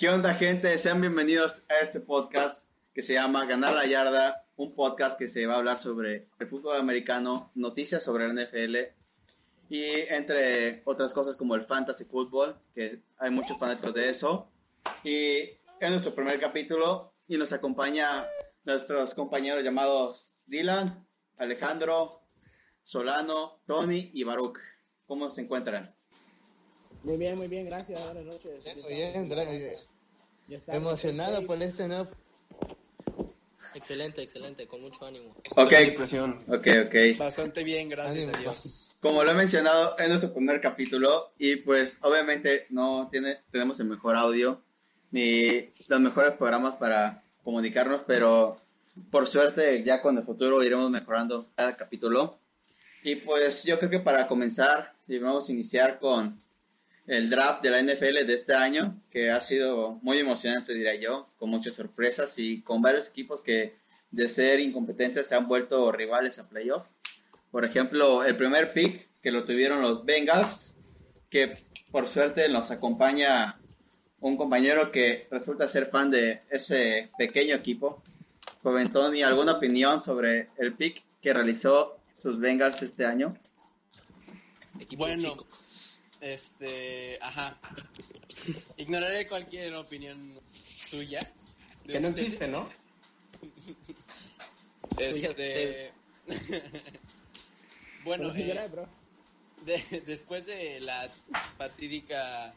¿Qué onda, gente? Sean bienvenidos a este podcast que se llama Ganar la Yarda, un podcast que se va a hablar sobre el fútbol americano, noticias sobre el NFL y entre otras cosas como el fantasy fútbol, que hay muchos fanáticos de eso. Y es nuestro primer capítulo y nos acompaña nuestros compañeros llamados Dylan, Alejandro, Solano, Tony y Baruch. ¿Cómo se encuentran? Muy bien, muy bien, gracias. Buenas noches. Muy bien, gracias. Emocionado por este nuevo. Excelente, excelente, con mucho ánimo. Ok, Presión. ok, ok. Bastante bien, gracias Ánimo. a Dios. Como lo he mencionado, es nuestro primer capítulo y pues obviamente no tiene, tenemos el mejor audio ni los mejores programas para comunicarnos, pero por suerte ya con el futuro iremos mejorando cada capítulo. Y pues yo creo que para comenzar, y vamos a iniciar con el draft de la NFL de este año, que ha sido muy emocionante, diría yo, con muchas sorpresas y con varios equipos que de ser incompetentes se han vuelto rivales a playoff. Por ejemplo, el primer pick que lo tuvieron los Bengals, que por suerte nos acompaña un compañero que resulta ser fan de ese pequeño equipo. Joven Tony, ¿alguna opinión sobre el pick que realizó sus Bengals este año? Equipo Bueno, chico. Este, ajá. Ignoraré cualquier opinión suya. Que no ustedes. existe, ¿no? Este, bueno, eh, bro. de- después de la fatídica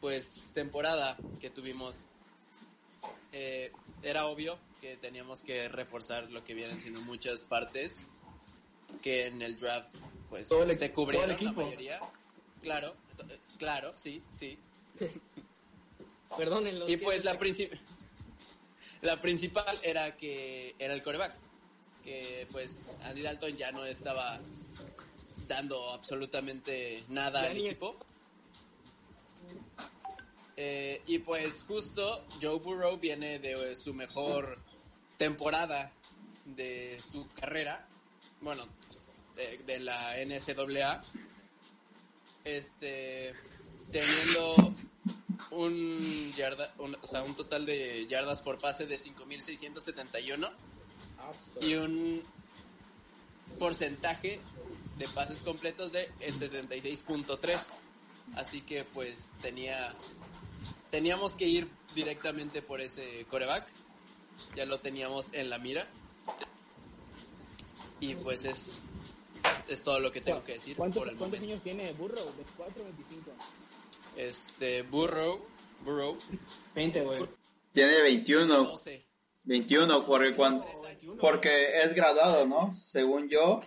pues temporada que tuvimos eh, era obvio que teníamos que reforzar lo que vienen siendo muchas partes que en el draft pues Todo el- se cubrieron todo el la equipo. mayoría claro eh, claro sí sí. Perdónenlo. y pues la princip- la principal era que era el coreback que pues Andy Dalton ya no estaba dando absolutamente nada al equipo. Eh, y pues justo Joe Burrow viene de su mejor temporada de su carrera bueno de, de la NCAA este teniendo un yarda, un- o sea, un total de yardas por pase de 5671 y un porcentaje de pases completos de el 76.3. Así que pues tenía teníamos que ir directamente por ese coreback. Ya lo teníamos en la mira. Y pues es es todo lo que tengo que decir ¿Cuántos, por el cuántos momento. años tiene Burro? ¿24 o 25? Este Burrow, Burrow 20, güey. Tiene 21, 12. 21 porque, cuando, porque es graduado, ¿no? Según yo,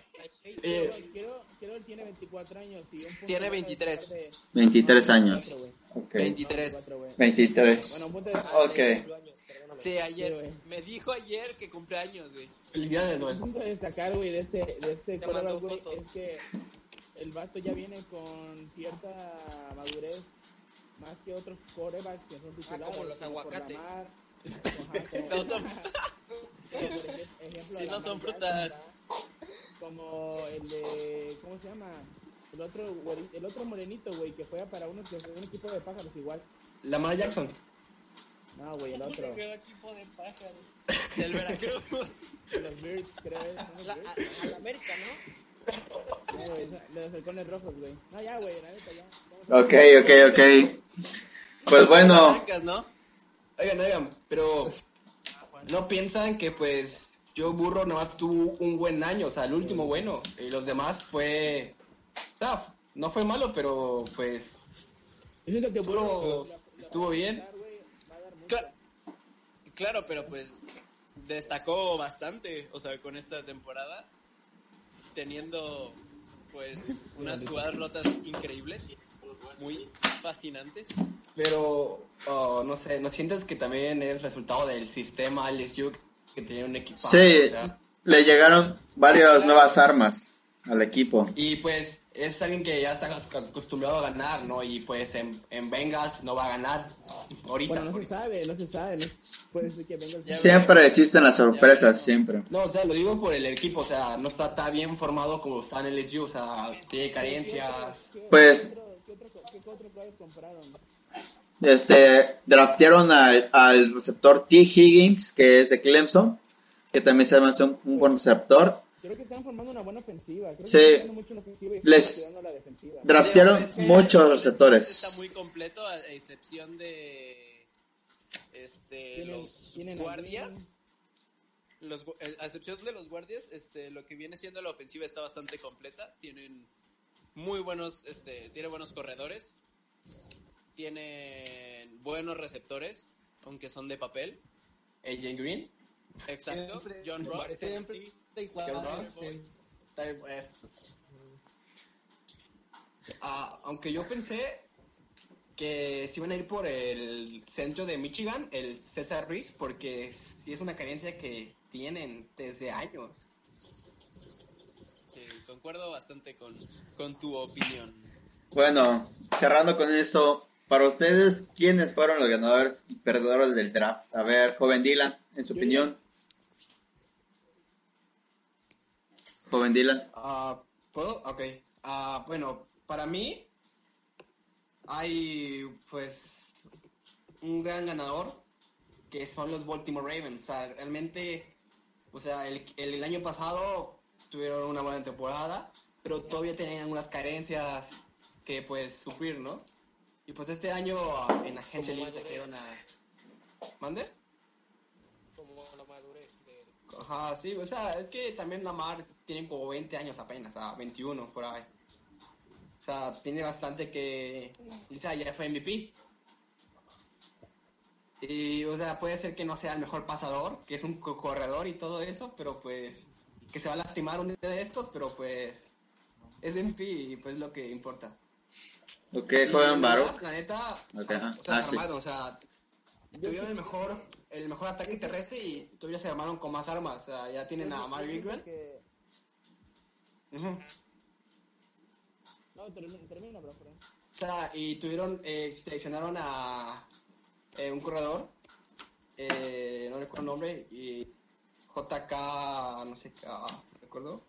Eh, Quiero, quiero, él tiene 24 años y un Tiene gana de 23. pasar de- 23 no, años. 24, güey. Ok. 23. 24, güey. 23. Bueno, un punto de Ok. Sí, ayer. Sí, me dijo ayer que cumpleaños, güey. Felicidades, güey. punto de destacar, güey, de este, de este mandó güey, foto. es que el vato ya viene con cierta madurez más que otros quarterbacks que son titulares. Ah, como los aguacates. Ajá, como- No son- ejemplo, Sí, no son frutas. Como el de, ¿cómo se llama? El otro, el otro morenito, güey, que juega para uno, que es un equipo de pájaros igual. Lamar Jackson. No, güey, el otro. Del Veracruz. Los Birds, creo. ¿son los La, Birds? a, a la América, ¿no? No, güey, son- los halcones rojos, güey. No, ya, güey, la neta, ya. Vamos Ok, ok, ok. Pues bueno, ¿no? Oigan, oigan, pero no piensan que pues Joe Burro nomás tuvo un buen año, o sea, el último bueno, y los demás fue, o sea, no fue malo, pero pues Yo siento que Burrow estuvo bien. va a dar, güey, va a dar mucho. Cla- claro, pero pues destacó bastante, o sea, con esta temporada, teniendo pues unas jugadas rotas increíbles, muy fascinantes. Pero, oh, no sé, ¿no sientes que también es resultado del sistema LSU que tenía un equipo? sí, le llegaron varias nuevas armas al equipo. y pues es alguien que ya está acostumbrado a ganar, ¿no? Y pues en, en Bengals no va a ganar ahorita. Bueno, no se sabe, no se sabe. No, puede ser que Siempre existen las sorpresas, siempre. No, o sea, lo digo por el equipo, o sea, no está tan bien formado como está en LSU, o sea, tiene carencias. ¿Qué- Pues- ¿Qué otro, qué otro, qué otro jugadores compraron? Este, draftearon al, al receptor T. Higgins, que es de Clemson, que también se hace un, un buen receptor. Creo que están formando una buena ofensiva. Creo Sí. que están jugando mucho en ofensiva y están Les- la defensiva. Draftearon De muchos receptores. Está muy completo, a excepción de este, Tienen- los tienen guardias. Los, eh, a excepción de los guardias, este, lo que viene siendo la ofensiva está bastante completa. Tienen muy buenos, este, tiene buenos corredores. Tienen buenos receptores, aunque son de papel. AJ Green. Exacto. Siempre- John Ross. siempre eh. Ah, aunque yo pensé que se iban a ir por el centro de Michigan, el César Ruiz, porque sí es una carencia que tienen desde años. Sí, concuerdo bastante con, con tu opinión. Bueno, cerrando con eso, para ustedes, ¿quiénes fueron los ganadores y perdedores del draft? A ver, joven Dylan, en su Yo opinión. Joven Dylan. Ah, ¿Puedo? Ok. Ah, bueno, para mí hay pues un gran ganador que son los Baltimore Ravens. O sea, realmente, o sea, el, el año pasado tuvieron una buena temporada, pero todavía tenían algunas carencias que pues sufrir, ¿no? Y pues este año ah, en Como libre madurez. trajeron a... ¿Mande? Como la madurez de... Ajá, sí, o sea, es que también Lamar tiene como 20 años apenas, o sea, 21 por ahí. O sea, tiene bastante que... O sea, ya fue MVP. Y, o sea, puede ser que no sea el mejor pasador, que es un co- corredor y todo eso, pero pues... Que se va a lastimar un día de estos, pero pues... Es MVP y pues lo que importa. Ok, joven verdad, La neta, Ok, ajá. o sea, Ah, se sí. o sea, tuvieron el mejor, el mejor ataque terrestre y todavía se armaron con más armas. O sea, ya tienen a siento Ingram. que- Ujú. No, termina, bro. O sea, y tuvieron, eh, seleccionaron a eh, un corredor, eh, no recuerdo el nombre, y JK, no sé qué, ah, ¿recuerdo?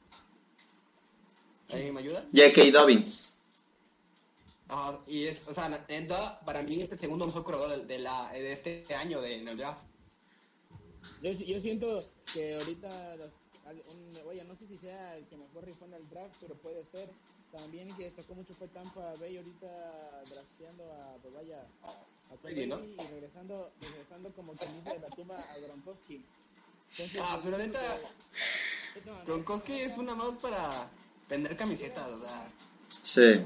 ¿Alguien me ayuda? J.K. Dobbins. Ajá, y es, o sea, para mí es el segundo mejor corredor de, de la, de este año de, en el draft. Yo, yo siento que ahorita, los- un- oye, no sé si sea el que mejor rifó en el draft, pero puede ser. También que destacó mucho fue Tampa Bay ahorita drafteando a, pues vaya, a Brady, ¿no? Y regresando, regresando como quien dice de la tumba a Gronkowski. Entonces, Ah, pero neta, que- no, no, Gronkowski es una más para vender camisetas, o sea. Sí.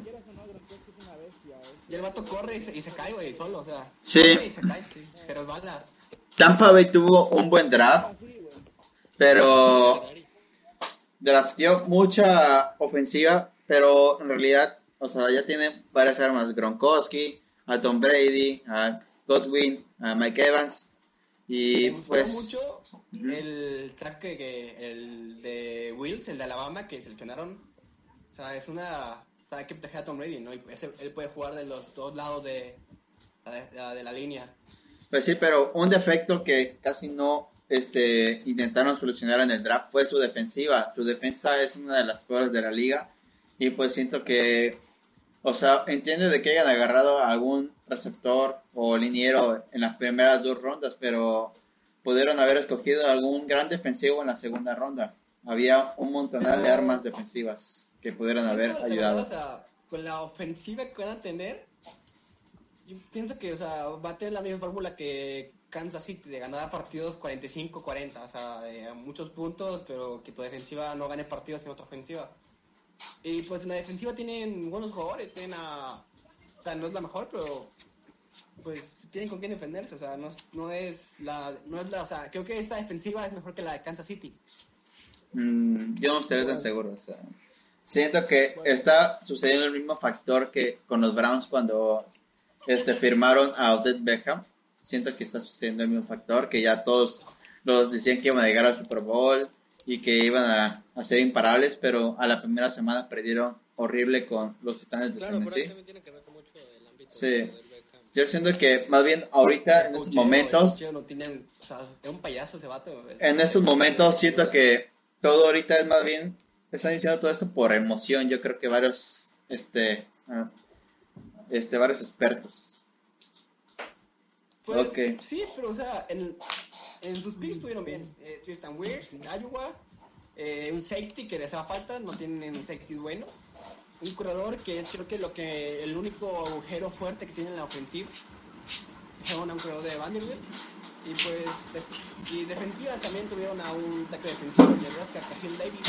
Y el vato corre y se, y se cae, güey, solo, o sea. Sí. y se cae, sí, se resbala. Tampa Bay tuvo un buen draft, pero drafteó mucha ofensiva, pero en realidad, o sea, ya tiene varias armas. Gronkowski, a Tom Brady, a Godwin, a Mike Evans. Y Me gustó pues, mucho el track que, que- el de Wills, el de Alabama, que seleccionaron. O sea, es una. Hay que proteger a Tom Brady, ¿no? Y él puede jugar de los dos lados de, de, de la línea. pues sí, pero un defecto que casi no este, intentaron solucionar en el draft fue su defensiva. Su defensa es una de las peores de la liga. Y pues siento que, o sea, entiendo de que hayan agarrado a algún receptor o liniero en las primeras dos rondas, pero pudieron haber escogido algún gran defensivo en la segunda ronda. Había un montonal de armas defensivas que pudieron haber Sí, no, la ayudado. verdad, o sea, con la ofensiva que van a tener, yo pienso que, o sea, va a tener la misma fórmula que Kansas City, de ganar partidos 45-40, o sea, de muchos puntos, pero que tu defensiva no gane partidos en otra ofensiva. Y pues en la defensiva tienen buenos jugadores, tienen a... O sea, no es la mejor, pero pues tienen con quién defenderse, o sea, no, no es la... No es la o sea, creo que esta defensiva es mejor que la de Kansas City. Mm, yo no estaría tan seguro. O sea, siento que está sucediendo el mismo factor que con los Browns cuando este, firmaron a Odette Beckham. Siento que está sucediendo el mismo factor, que ya todos los decían que iban a llegar al Super Bowl y que iban a, a ser imparables, pero a la primera semana perdieron horrible con los Titanes de Claro, Tennessee. también tiene que ver con mucho el ámbito Sí. de. Yo siento que más bien ahorita, en estos momentos, cocheo no tienen, o sea, es un payaso ese vato. güey. en estos momentos siento que todo ahorita es más bien están diciendo todo esto por emoción yo creo que varios este ah, este varios expertos Pues Ok. sí, pero o sea, en, en sus picks estuvieron bien. Eh, Tristan Wirfs, Iowa, eh, un safety que les hace falta, no tienen un safety bueno. Un corredor que es creo que lo que el único agujero fuerte que tiene en la ofensiva. A un corredor de Vanderbilt. Y pues de- y defensiva también tuvieron a un ataque defensivo de Nebraska, Cassiel Davis,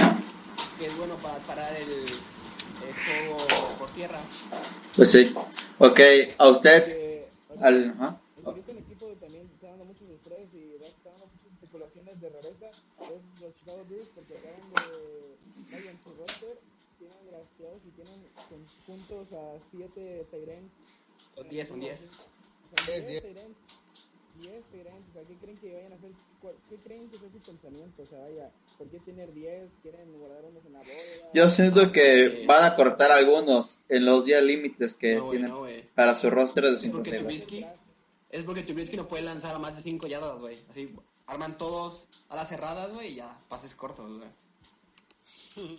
que es bueno para parar el, el juego por tierra. Pues sí. Ok, a usted, al... ahorita el equipo también está dando muchos estrés y está dando muchas especulaciones de rareza. Es los Chicago Bulls porque acaban de. Vayan su roster, tienen y tienen juntos a 7 Tyrants. Son 10, son 10. Son Diez, 10 diez. Tyrants. 10 Tyrants. O sea, ¿qué creen que vayan a hacer? ¿Cuál- ¿Qué creen que es su pensamiento? O sea, vaya, ¿por qué tener 10? ¿Quieren guardar unos en la bóveda? Yo siento que van a cortar algunos en los días límites que No, tienen no, para su roster de Sí, porque 52. Trubisky es porque Trubisky no puede lanzar a más de 5 yardas, güey. Así arman todos a las cerradas, güey, y ya pases cortos, güey.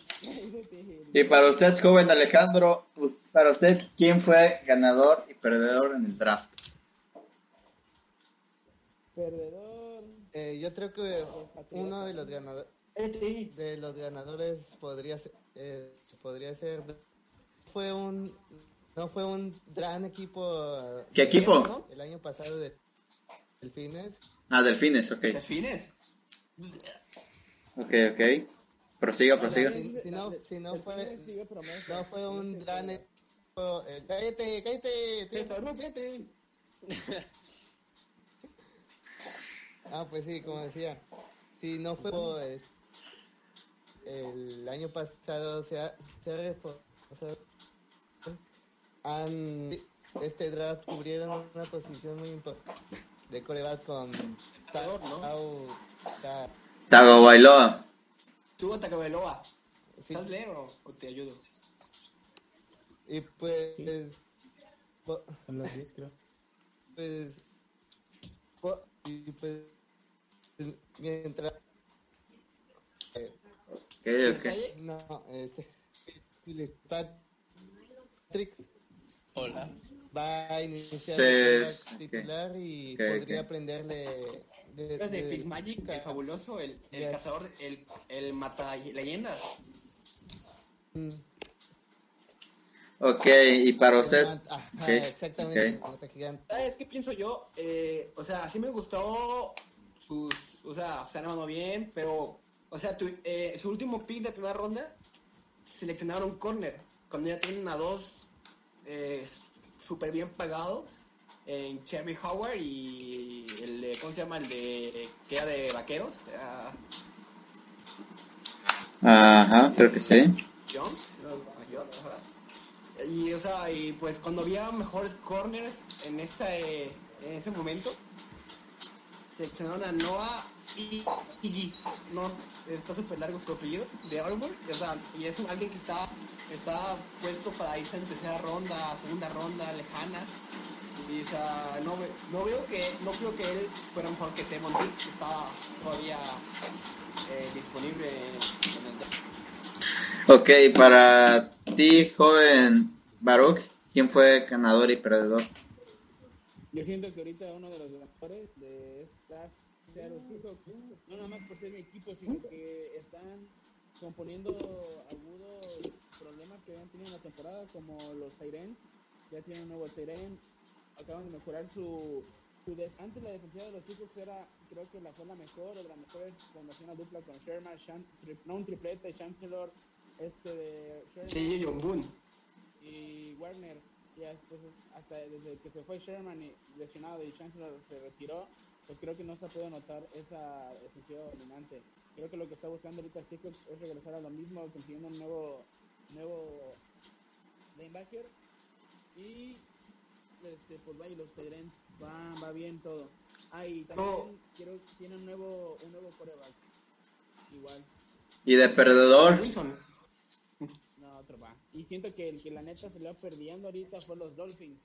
Y para usted, joven Alejandro, para usted, ¿quién fue ganador y perdedor en el draft? Perdedor. Eh, yo creo que uno de los ganadores de los ganadores podría ser, eh, podría ser fue un no fue un gran equipo ¿Qué equipo? ¿no? el año pasado de Delfines Ah, Delfines, ok. ¿Delfines? Ok, ok. Prosiga, prosiga. Si, si no si no fue no fue un gran equipo eh, cállate cállate cállate ah pues sí como decía si no fue pues, el año pasado se ha, se ha refo- o sea, han este draft cubrieron una posición muy importante de coreback con Empezador, ¿no? Tau- Ta- Tago Bailoa. Tú, Tacabeloa. sí, ¿Estás leo o te ayudo? y pues po- Son los 10, creo. pues po- y pues mientras eh, Ok, ok. ¿Calle? no este Patrick Hola. va a iniciar el titular y Ok, podría aprenderle de, ¿Eres de de- Fitzmagic, el fabuloso, el, el Yes. cazador, el, el mata leyendas? Mm, Ok, y para usted, Ajá, ok, exactamente ok. mata gigante. ¿Sabes qué pienso yo? Eh, o sea, sí me gustó sus... O sea, se han armado bien, pero... O sea, tu- eh, su último pick de primera ronda seleccionaron corner. Cuando ya tienen a dos eh, súper bien pagados en Cherry Howard y el de, ¿cómo se llama? El de que era de vaqueros, era Ajá, creo que sí. Jones. Y o sea, y pues cuando había mejores corners en esa eh, en ese momento seleccionaron a Noah y Iggy, no, está súper largo su apellido, de Auburn, o sea, y es alguien que está, está puesto para irse en tercera ronda, segunda ronda, lejana, y o sea, no, no veo que, no creo que él fuera mejor que Temon Diggs, que estaba todavía eh, disponible en el Ok, para ti, joven Baruch, ¿quién fue ganador y perdedor? Yo siento que ahorita uno de los ganadores de esta no nada más por ser mi equipo, sino que están componiendo algunos problemas que habían tenido en la temporada, como los Tyrants, ya tienen un nuevo Tyrant, acaban de mejorar su, su def- antes la defensiva de los Seahawks era, creo que la fue la mejor, o de las mejores cuando hacían una dupla con Sherman, Shan- tri- no un triplete, Chancellor, este de Sherman, y Warner ya después hasta desde que se fue Sherman y lesionado y Chancellor se retiró pues creo que no se puede notar esa defensiva dominante creo que lo que está buscando ahorita Seahawks es regresar a lo mismo consiguiendo un nuevo nuevo linebacker y este pues vaya los Tyrants va, va bien todo ah y también No. quiero tiene un nuevo un nuevo coreback igual ¿Y de perdedor? Wilson. No, otro va. Y siento que el que la neta se le va perdiendo ahorita fue los Dolphins.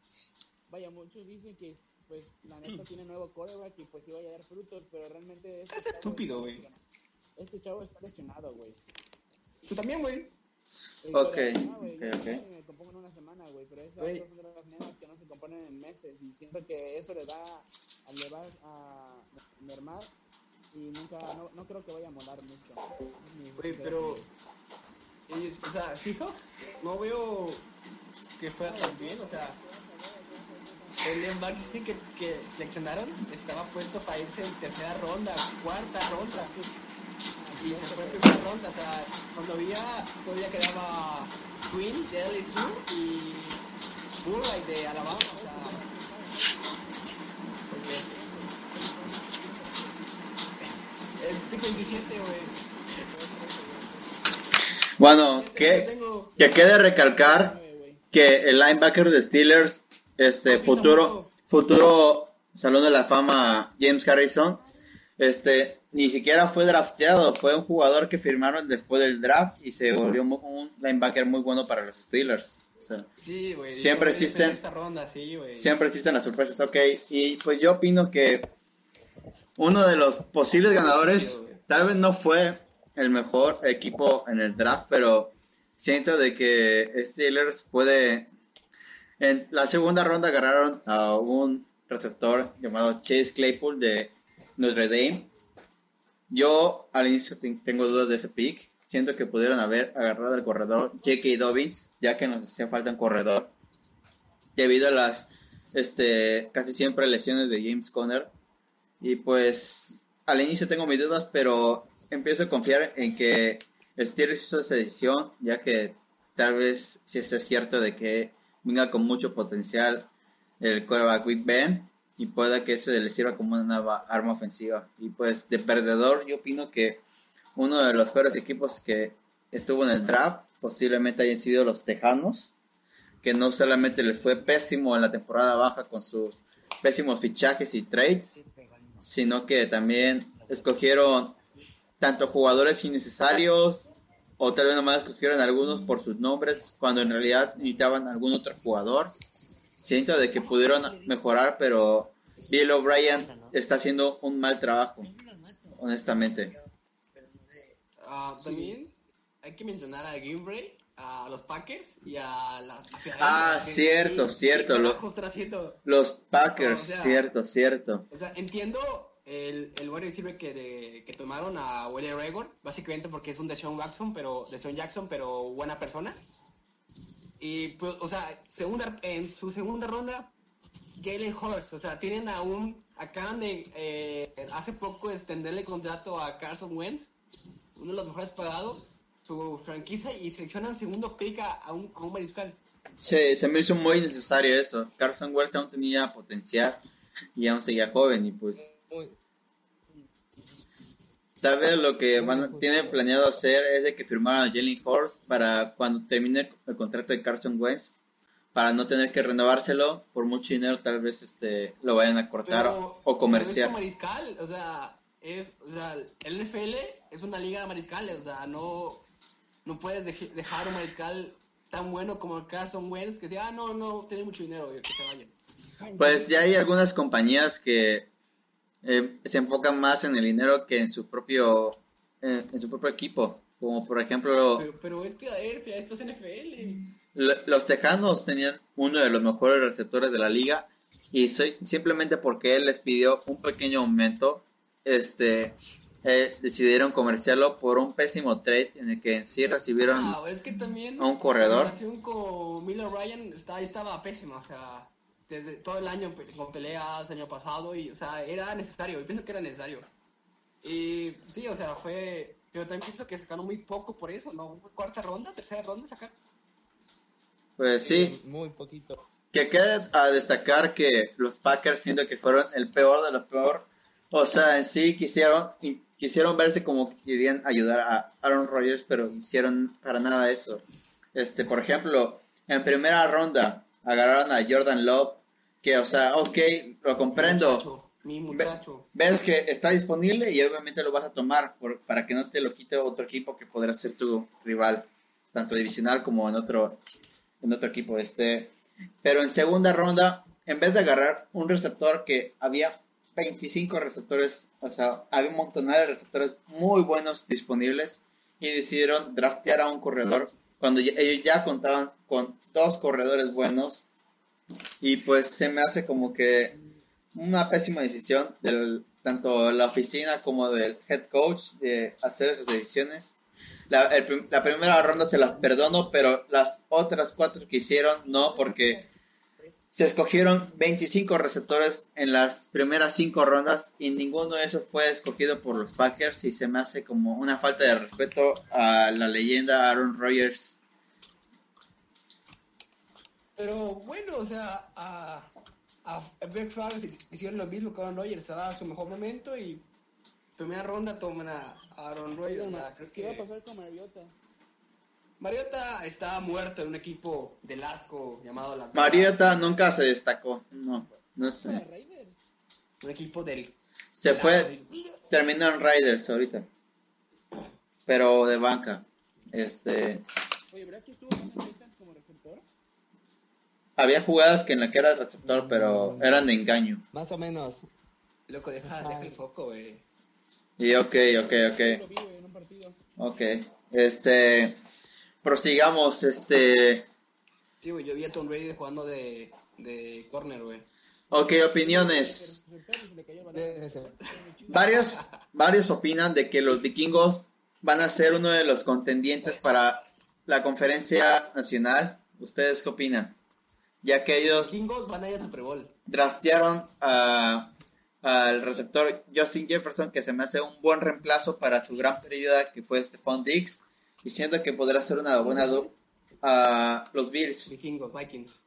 Vaya, muchos dicen que pues la neta tiene nuevo coreback y pues iba a dar frutos, pero realmente este chavo Estúpido, güey. lesionado. Este chavo está lesionado, güey. Tú también, güey. El Ok, no, güey, ok, yo ok. me compongo en una semana, güey, pero esas Güey. son de las nenas que no se componen en meses y siento que eso le da le va a mermar y nunca, no, no creo que vaya a molar mucho. Güey, pero, ellos, o sea, Seahawks, no veo que fuera tan bien, o sea, el linebacker que, que seleccionaron estaba puesto para irse en tercera ronda, cuarta ronda. Y se fue en primera ronda, o sea, cuando había, todavía quedaba Queen de LSU y Burley de Alabama, o sea, el pico 27, güey. Bueno, que, que quede recalcar que el linebacker de Steelers, este futuro, futuro Salón de la Fama James Harrison, este ni siquiera fue drafteado, fue un jugador que firmaron después del draft y se volvió un linebacker muy bueno para los Steelers. O sea, Sí. Siempre existen- en esta ronda, sí, siempre existen las sorpresas, ok. Y pues yo opino que uno de los posibles ganadores tal vez no fue el mejor equipo en el draft, pero siento de que Steelers puede... En la segunda ronda agarraron a un receptor llamado Chase Claypool de Notre Dame. Yo al inicio te- tengo dudas de ese pick. Siento que pudieron haber agarrado al corredor J.K. Dobbins, ya que nos hacía falta un corredor debido a las este casi siempre lesiones de James Conner y pues al inicio tengo mis dudas pero empiezo a confiar en que Steelers hizo esa decisión ya que tal vez si es cierto de que venga con mucho potencial el quarterback Big Ben y pueda que eso le sirva como una arma ofensiva. Y pues de perdedor yo opino que uno de los peores equipos que estuvo en el draft posiblemente hayan sido los Tejanos que no solamente les fue pésimo en la temporada baja con sus pésimos fichajes y trades, sino que también escogieron tanto jugadores innecesarios o tal vez nomás escogieron algunos por sus nombres cuando en realidad necesitaban algún otro jugador. Siento de que pudieron mejorar, pero Bill O'Brien está haciendo un mal trabajo, honestamente. Ah, También hay que mencionar a Gimbre, a los Packers y a las... Ah, cierto, cierto? Los Packers, O sea- cierto, cierto. O sea, entiendo el, el wide receiver que, de- que tomaron a Willie Raygor, básicamente porque es un Deshaun Jackson, pero Deshaun Jackson, pero buena persona. Y pues, o sea, segunda, en su segunda ronda, Jalen Hurts, o sea, tienen a un, acaban de eh, hace poco extenderle contrato a Carson Wentz, uno de los mejores pagados, su franquicia, y seleccionan segundo pick a, un, a un mariscal. Se me hizo muy necesario eso. Carson Wentz aún tenía potencial y aún seguía joven y pues Muy, tal vez lo que van a- tienen planeado hacer es de que firmaran a Jalen Hurts para cuando termine el contrato de Carson Wentz para no tener que renovárselo por mucho dinero tal vez este lo vayan a cortar Pero- o comercial. pero es mariscal, o sea, es, o sea, el NFL es una liga de mariscales, o sea, no, no puedes dej- dejar un mariscal tan bueno como Carson Wentz que diga, ah, no, no, tiene mucho dinero, que se vayan. Pues ya hay algunas compañías que eh, se enfocan más en el dinero que en su propio eh, en su propio equipo, como por ejemplo Pero, pero es que, a ver, fíjate, esto es NFL. Los Tejanos tenían uno de los mejores receptores de la liga y soy, simplemente porque él les pidió un pequeño aumento, este, eh, decidieron comerciarlo por un pésimo trade en el que en sí recibieron Ah, es que también a un corredor. La relación con Miller Ryan está, estaba pésima, o sea, desde todo el año pe- con peleas, año pasado, y, o sea, era necesario, yo pienso que era necesario. Y sí, o sea, fue, pero también pienso que sacaron muy poco por eso, ¿no? Cuarta ronda, tercera ronda, sacar. pues sí, muy poquito. que quede a destacar que los Packers siento que fueron el peor de lo peor, o sea, en sí quisieron quisieron verse como que querían ayudar a Aaron Rodgers, pero hicieron para nada eso. Este, por ejemplo, en primera ronda agarraron a Jordan Love, que, o sea, ok, lo comprendo. Muchacho, mi muchacho. Ves que está disponible y obviamente lo vas a tomar por- para que no te lo quite otro equipo que podrá ser tu rival, tanto divisional como en otro, en otro equipo. Este, pero en segunda ronda, en vez de agarrar un receptor que había 25 receptores, o sea, había un montón de receptores muy buenos disponibles y decidieron draftear a un corredor cuando ya- ellos ya contaban con dos corredores buenos y pues se me hace como que una pésima decisión del tanto la oficina como del head coach de hacer esas decisiones. La, el la primera ronda se las perdono, pero las otras cuatro que hicieron no, porque se escogieron 25 receptores en las primeras cinco rondas y ninguno de esos fue escogido por los Packers y se me hace como una falta de respeto a la leyenda Aaron Rodgers. Pero bueno, o sea, a, a Brett Favre hicieron lo mismo que Aaron Rodgers, estaba su mejor momento y primera ronda toman a Aaron Rodgers. ¿Qué iba a pasar con Mariota? Mariota está muerto en un equipo de asco llamado la Mariota nunca se destacó, no, no sé. Un equipo del... Se fue, terminó en Raiders ahorita, pero de banca. Este... Oye, ¿verdad que estuvo en Titans como receptor? Había jugadas que en la que era receptor, pero eran de engaño. Más o menos. Loco, deja, deja el foco, güey. Y ok, ok, ok. Ok, este prosigamos, este... Sí, güey, yo vi a Tom Brady jugando de, de corner, güey. Ok, opiniones. Varios, varios opinan de que los vikingos van a ser uno de los contendientes para la conferencia nacional. ¿Ustedes qué opinan? Ya que ellos... Los vikingos van a ir a Super Bowl. Draftearon al receptor Justin Jefferson, que se me hace un buen reemplazo para su gran pérdida que fue Stephon Diggs diciendo que podrá ser una buena dupla a los Bills. Vikingos, Vikings.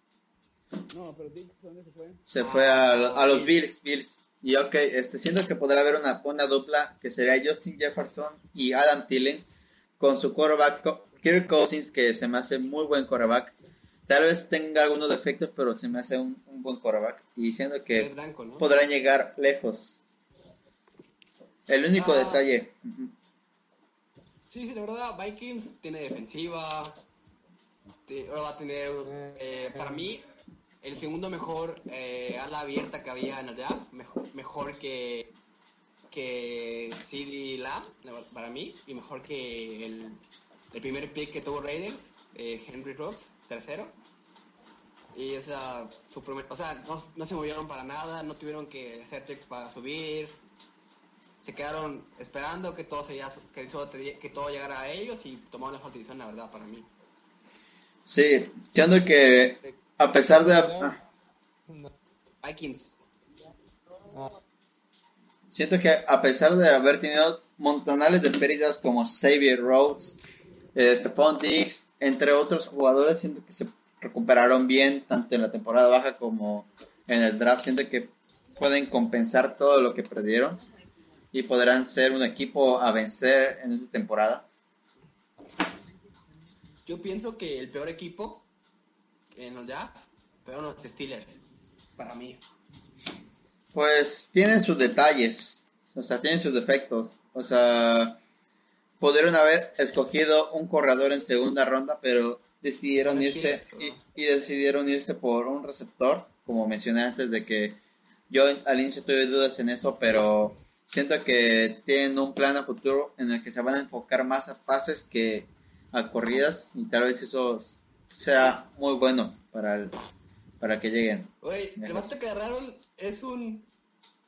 No, pero ¿dónde se fue? Se fue a, a los Bills, Bills. Y ok, este, siento que podrá haber una buena dupla que sería Justin Jefferson y Adam Thielen con su quarterback Kirk Cousins, que se me hace muy buen quarterback. Tal vez tenga algunos defectos, pero se me hace un, un buen quarterback. Y siento que podrán llegar lejos. El único Ah. detalle. Sí, sí, de verdad, Vikings tiene defensiva. ahora va a tener, eh, para mí, el segundo mejor eh, ala abierta que había en el draft. Mejor, mejor que, que CD Lamb, la para mí. Y mejor que el, el primer pick que tuvo Raiders, eh, Henry Rocks, tercero. Y o sea, su primer- o sea no, no se movieron para nada, no tuvieron que hacer checks para subir, se quedaron esperando que todo, se ya- que todo, que todo llegara a ellos y tomaron la decisión, la verdad, para mí. Sí, siento que a pesar de... ah. Vikings. Ah, Siento que a pesar de haber tenido montonales de pérdidas como Xavier Rhodes, Stephon Diggs, entre otros jugadores, siento que se recuperaron bien tanto en la temporada baja como en el draft. Siento que pueden compensar todo lo que perdieron y podrán ser un equipo a vencer en esta temporada. Yo pienso que el peor equipo en el draft fueron los Steelers, para mí. Pues tienen sus detalles, o sea, tienen sus defectos. O sea, pudieron haber escogido un corredor en segunda ronda, pero decidieron irse y, y decidieron irse por un receptor, como mencioné antes de que yo al inicio tuve dudas en eso, pero siento que tienen un plan a futuro en el que se van a enfocar más a pases que a corridas y tal vez eso sea muy bueno para el, para que lleguen. Oye, el Lejos. vato que agarraron es un...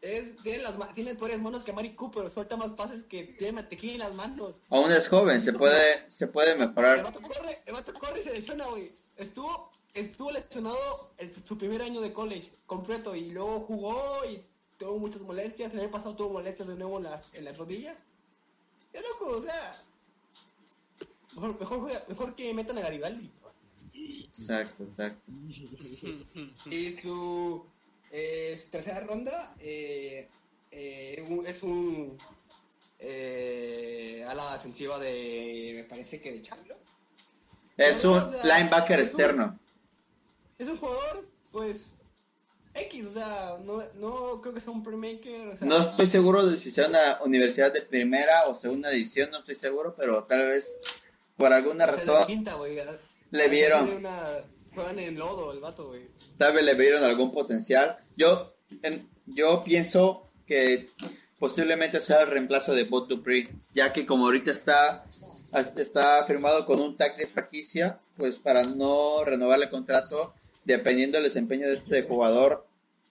Es, tiene, las, tiene peores manos que Mari Cooper, suelta más pases que tiene mantequilla en las manos. Aún es joven, se puede, se puede El mejorar. vato corre, el vato corre y se lesiona, güey. Estuvo, estuvo lesionado el- su primer año de college completo y luego jugó y tuvo muchas molestias. El año pasado tuvo molestias de nuevo en las, en las rodillas. Qué loco, o sea. Mejor, mejor, juega- mejor que metan a Garibaldi. Exacto, exacto. Y su eh, tercera ronda eh, eh, es un eh, ala defensiva de, me parece que de Chandler. Es un o sea, linebacker es un- externo. Es un jugador, pues, X, o sea, no, no creo que sea un playmaker. O sea, No estoy seguro de si sea una universidad de primera o segunda división, no estoy seguro, pero tal vez por alguna razón quinta, le vieron. Una, juegan en lodo el vato, güey. tal vez le vieron algún potencial. Yo, en- yo pienso que posiblemente sea el reemplazo de Bot Dupree, ya que como ahorita está, está firmado con un tag de franquicia, pues para no renovarle contrato, dependiendo del desempeño de este jugador,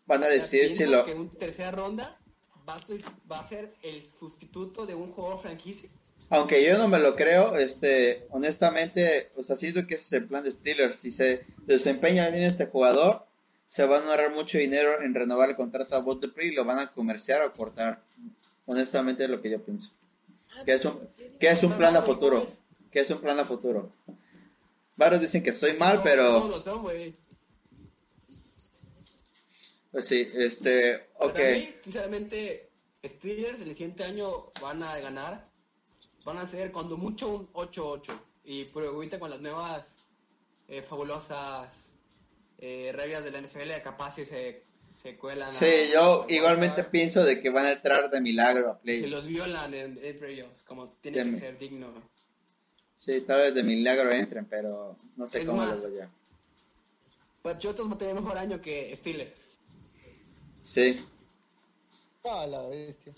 van a decidir si lo... que en tercera ronda va a, ser, va a ser el sustituto de un jugador franquicia. Aunque yo no me lo creo, este, honestamente, o sea, siento que ese es el plan de Steelers. Si se desempeña bien este jugador, se van a ahorrar mucho dinero en renovar el contrato a Bot y lo van a comerciar o cortar. Honestamente es lo que yo pienso. Que es un, que es un plan a futuro. Que es un plan a futuro. Varios dicen que estoy mal, pero... Pues sí, este, ok. sinceramente, Steelers el siguiente año van a ganar. Van a ser cuando mucho un 8-8. Y por ahorita con las nuevas eh, fabulosas eh, reglas de la NFL, capaz si se, se cuelan. Sí, yo igualmente pienso de que van a entrar de milagro a play. Se los violan en, en como tiene que ser digno. Sí, tal vez de milagro entren, pero no sé cómo lo voy a. Patriotas va a tener mejor año que Steelers. Sí. Ah, la bestia.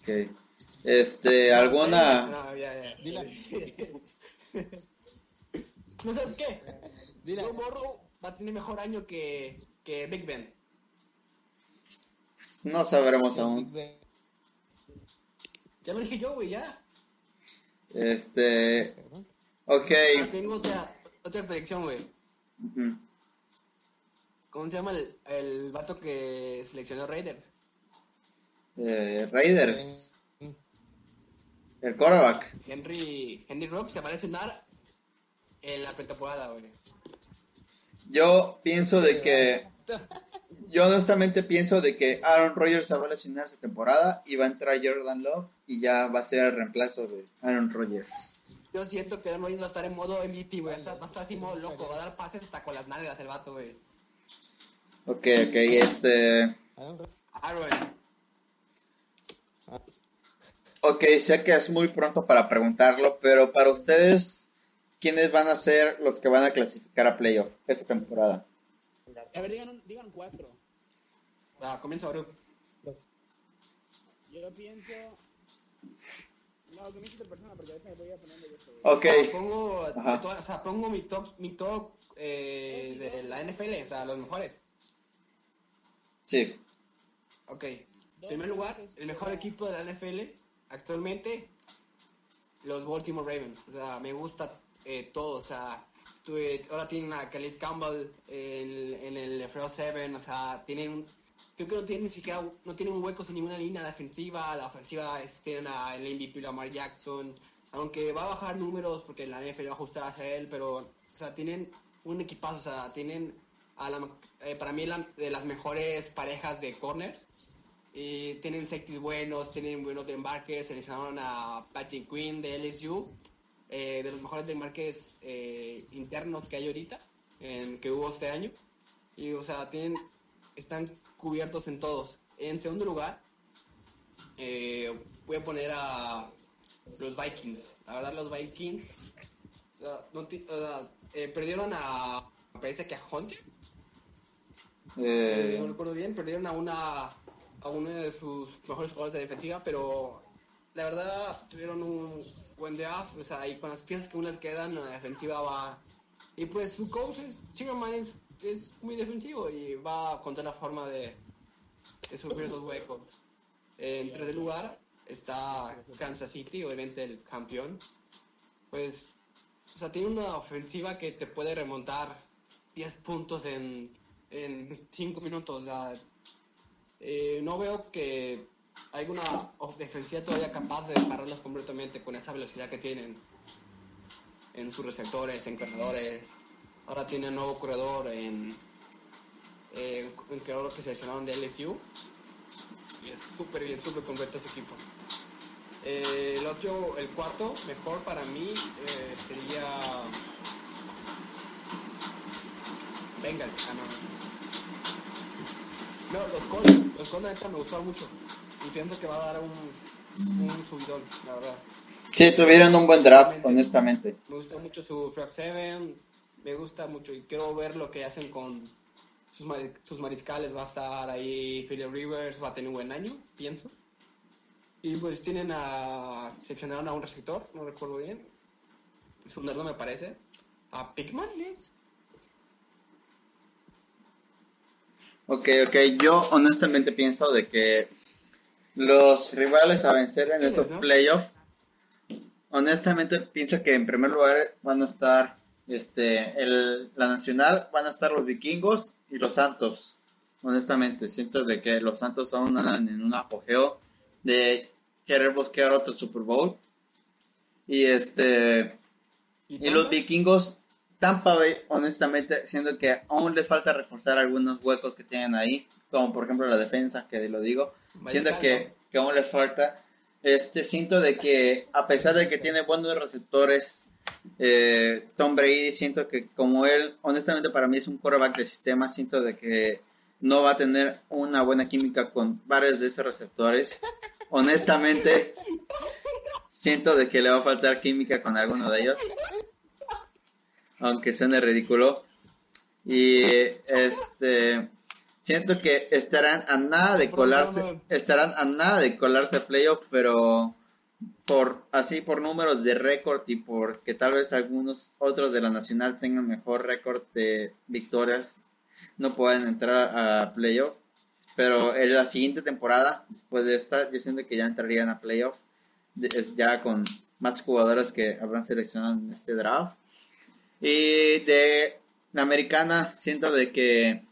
Ok. Este, ¿alguna...? No, ya, ya. Dile. ¿No sabes qué? Dile. Joe Burrow va a tener mejor año que, que Big Ben. Pues no sabremos aún. Ya lo dije yo, güey, ya. Este... Ok. Ah, tengo otra, otra predicción, güey. ¿Cómo se llama el, el vato que seleccionó Raiders? Eh, Raiders. El quarterback. Henry, Henry Rock se va a lesionar en la pretemporada, güey. Yo pienso de que. Yo honestamente pienso de que Aaron Rodgers se va a lesionar esta temporada y va a entrar Jordan Love y ya va a ser el reemplazo de Aaron Rodgers. Yo siento que Aaron Rodgers va a estar en modo MVP, güey. Va a estar así modo loco, va a dar pases hasta con las nalgas el vato, güey. Ok, ok, este... Ok, sé que es muy pronto para preguntarlo, pero para ustedes, ¿quiénes van a ser los que van a clasificar a playoff esta temporada? A ver, digan, digan cuatro. Ah, comienza Baruch. Yo pienso... No, comienza otra persona porque a voy a ponerme yo Ok. Pongo, o sea, pongo mi top, mi top eh, de la NFL, o sea, los mejores. Sí. Ok. En primer lugar, el mejor equipo de la NFL actualmente, los Baltimore Ravens. O sea, me gusta eh, todo. O sea, ahora tienen a Khalid Campbell en, el front 7. O sea, tienen creo que no tienen ni siquiera no tienen un hueco sin ninguna línea defensiva la ofensiva es, tienen a el MVP Lamar Jackson aunque va a bajar números porque la NFL va a ajustar hacia él pero o sea tienen un equipazo o sea tienen eh, para mí la, de las mejores parejas de corners. Y tienen safeties buenos, tienen buenos de embarques, seleccionaron a Patrick Quinn de LSU, eh, de los mejores de embarques eh, internos que hay ahorita, en, que hubo este año. Y, o sea, tienen, están cubiertos en todos. En segundo lugar, voy a poner a los Vikings. La verdad, los Vikings perdieron a, me parece que a Hunter, eh, no recuerdo bien, perdieron a una a uno de sus mejores jugadores de defensiva, pero la verdad tuvieron un buen draft, o sea, y con las piezas que unas quedan, la defensiva va... Y pues su coach es, es, es muy defensivo y va a contar la forma de, de sufrir esos huecos. En tercer lugar está Kansas City, obviamente el campeón. Pues, o sea, tiene una ofensiva que te puede remontar 10 puntos en en cinco minutos. Eh, no veo que hay una defensiva todavía capaz de pararlos completamente con esa velocidad que tienen en sus receptores, en corredores. Ahora tiene un nuevo corredor en, eh, un corredor que seleccionaron de LSU. Y es súper bien, súper completo ese equipo. Eh, el otro, el cuarto, mejor para mí eh, sería Venga, ah, no. No, los Colts, los Colts me gustaron mucho. Y pienso que va a dar un, un subidón, la verdad. Sí, tuvieron un buen draft, honestamente. Me gusta mucho su Frog 7, me gusta mucho y quiero ver lo que hacen con sus, sus mariscales. Va a estar ahí Philip Rivers, va a tener un buen año, pienso. Y pues tienen a. Seleccionaron a un receptor, no recuerdo bien. Nerdo me parece. A Pigman, ¿es? Ok, ok, yo honestamente pienso de que los rivales a vencer en estos ¿no? playoffs, honestamente pienso que en primer lugar van a estar este el, la nacional, van a estar los vikingos y los santos. Honestamente, siento de que los santos son en un apogeo de querer buscar otro Super Bowl. Y este y los Tampa? vikingos, Tampa Bay, honestamente, siento que aún le falta reforzar algunos huecos que tienen ahí, como por ejemplo la defensa, que lo digo. Siento Mariscal, que, que aún le falta. Este, siento de que a pesar de que tiene buenos receptores, eh, Tom Brady, siento que como él, honestamente para mí es un quarterback de sistema, siento de que no va a tener una buena química con varios de esos receptores. Honestamente, siento de que le va a faltar química con alguno de ellos. Aunque suene ridículo. Y este siento que estarán a nada de colarse, estarán a nada de colarse a playoff, pero por así por números de récord y porque tal vez algunos otros de la nacional tengan mejor récord de victorias, no pueden entrar a playoff. Pero en la siguiente temporada, después de esta, yo siento que ya entrarían a playoff, ya con más jugadores que habrán seleccionado en este draft. Y de la americana, siento de que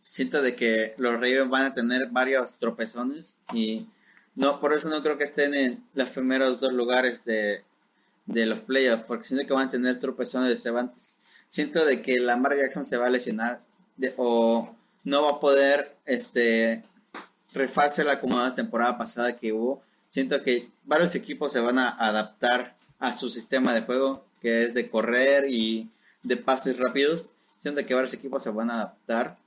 siento de que los Ravens van a tener varios tropezones y no por eso no creo que estén en los primeros dos lugares de, de los playoffs porque siento que van a tener tropezones se van siento de que Lamar Jackson se va a lesionar de- o no va a poder este rifarse la como la temporada pasada que hubo. Siento que varios equipos se van a adaptar a su sistema de juego que es de correr y de pases rápidos siento que varios equipos se van a adaptar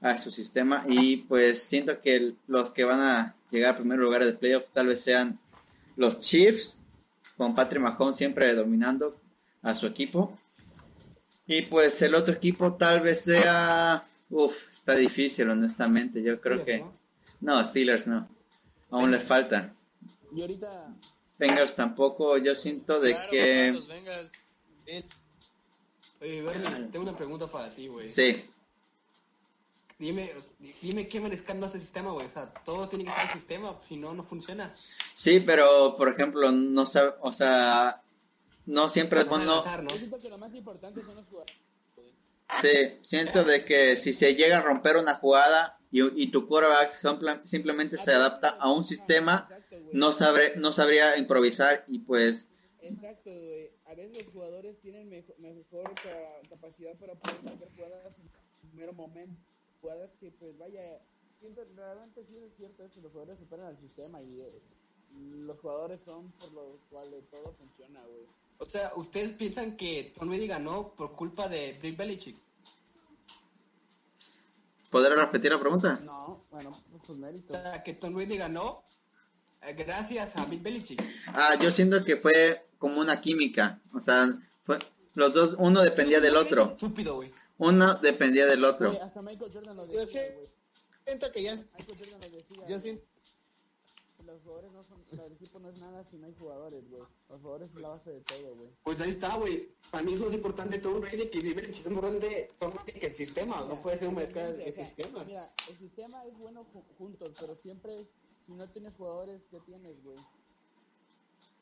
a su sistema y pues siento que los que van a llegar a primer lugar de playoff tal vez sean los Chiefs con Patrick Mahomes siempre dominando a su equipo. Y pues el otro equipo tal vez sea uff está difícil honestamente. Yo creo que no Steelers no. Aún le faltan Y ahorita, Bengals tampoco yo siento de Claro, que los Bengals. Oye, Bernie, tengo una pregunta para ti, güey. sí Dime, dime qué mariscal no hace sistema, güey. O sea, todo tiene que ser el sistema, si no, no funciona. sí pero por ejemplo no sabe o sea no siempre es Puede bueno pasar, ¿no? yo siento que lo más importante son los jugadores. güey. Sí, siento de que si se llega a romper una jugada y, y tu quarterback simple- simplemente se adapta a un sistema. No sabré, no sabría improvisar y pues Exacto, güey. A veces los jugadores tienen mejo- mejor ca- capacidad para poder sacar jugadas en el primer momento. Jugadas que, pues, vaya, siento, realmente sí es cierto eso, los jugadores superan al sistema y eh, los jugadores son por los cuales todo funciona, güey. O sea, ¿ustedes piensan que Tom Brady ganó por culpa de Bill Belichick? ¿podré repetir la pregunta? No, bueno, pues sus O sea, que Tom Brady ganó gracias a Bill Belichick. Ah, yo siento que fue como una química, o sea, fue los dos, uno dependía del otro, Estúpido, güey. uno dependía del otro. Hasta Michael Jordan lo Yo decía, güey. Siento que ya, Michael Jordan lo decía. yo siento, Los jugadores no son, el equipo no es nada si no hay jugadores, güey. Los jugadores es la base de todo, güey. Pues ahí está, güey. Para mí es más importante Tom Brady que Bill Belichick. Es más importante que el sistema. No Mira, puede ser un exactamente, del sistema. Mira, el sistema es bueno ju- juntos, pero siempre es, si no tienes jugadores, ¿qué tienes, güey?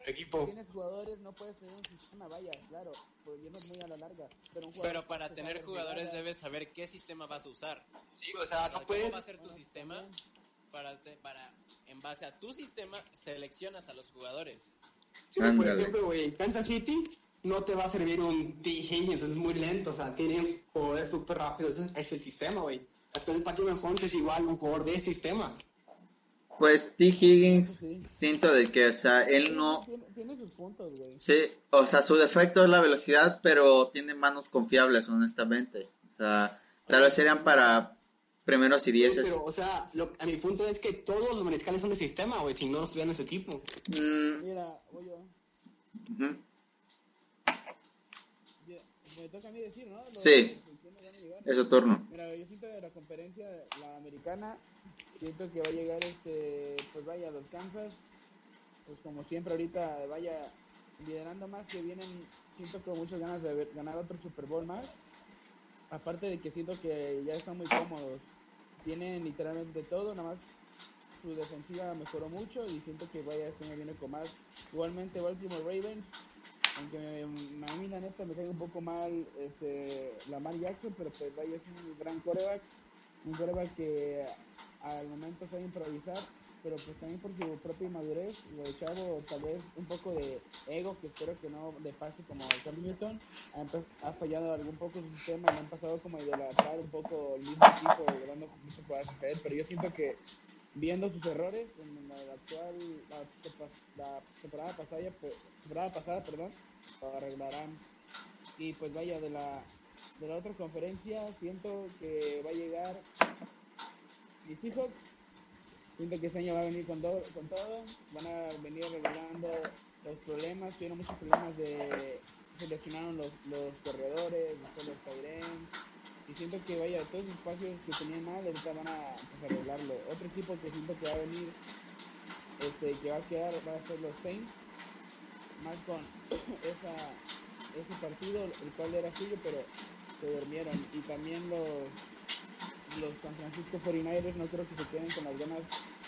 Si Equipo. tienes jugadores, no puedes tener un sistema, vaya, claro, pues yendo muy a la larga. Pero, un jugador Pero para tener jugadores debes saber qué sistema vas a usar. Sí, o sea, no ¿Cómo puedes. va a ser tu bueno, sistema? también. Para, te- para, en base a tu sistema, seleccionas a los jugadores. Sí, por ejemplo, güey, en Kansas City no te va a servir un T. Higgins, es muy lento, o sea, tiene jugadores súper rápidos, ese es el sistema, güey. Entonces, Patrick Mahomes es igual un jugador de sistema. Pues T. Higgins, Sí. siento de que, o sea, él no, Tiene, tiene sus puntos, güey. Sí, o sea, su defecto es la velocidad, pero tiene manos confiables, honestamente. O sea, tal vez serían para primeros y Sí, dieces. pero, o sea, lo- a mi punto es que todos los mariscales son de sistema, güey, si no, estuvieran en su equipo. Mm, Mira, voy yo. Me toca a mí decir, ¿no? Los- Sí. ¿quiénes van a llegar? Es su turno. Mira, yo siento de la conferencia, la americana, siento que va a llegar este, pues vaya, los Kansas, pues como siempre ahorita, vaya, liderando más, que vienen, siento con muchas ganas de ver- ganar otro Super Bowl más, aparte de que siento que ya están muy cómodos, tienen literalmente todo, nada más su defensiva mejoró mucho y siento que vaya este año viene con más. Igualmente Baltimore Ravens, aunque me, a mí la neta me cae un poco mal este Lamar Jackson, pero pues vaya es un gran coreback, un coreback que al momento sabe improvisar, pero pues también por su propia inmadurez, de chavo tal vez un poco de ego que espero que no le pase como a Cam Newton, ha, fallado algún poco su sistema le han pasado como a idolatrar un poco el mismo equipo, logrando se pueda suceder, pero yo siento que viendo sus errores en la actual la, temporada pasada pues, temporada pasada perdón lo arreglarán. Y pues vaya de la de la otra conferencia siento que va a llegar mis Seahawks siento que este año va a venir con todo, con todo. Van a venir arreglando los problemas. Tuvieron muchos problemas de seleccionaron los, los corredores los Tyrants y siento que vaya todos los espacios que tenían mal ahorita van a pues, arreglarlo. Otro equipo que siento que va a venir este que va a quedar va a ser los Saints. Más con esa ese partido el cual era suyo pero se durmieron. Y también los los San Francisco 49ers no creo que se queden con las ganas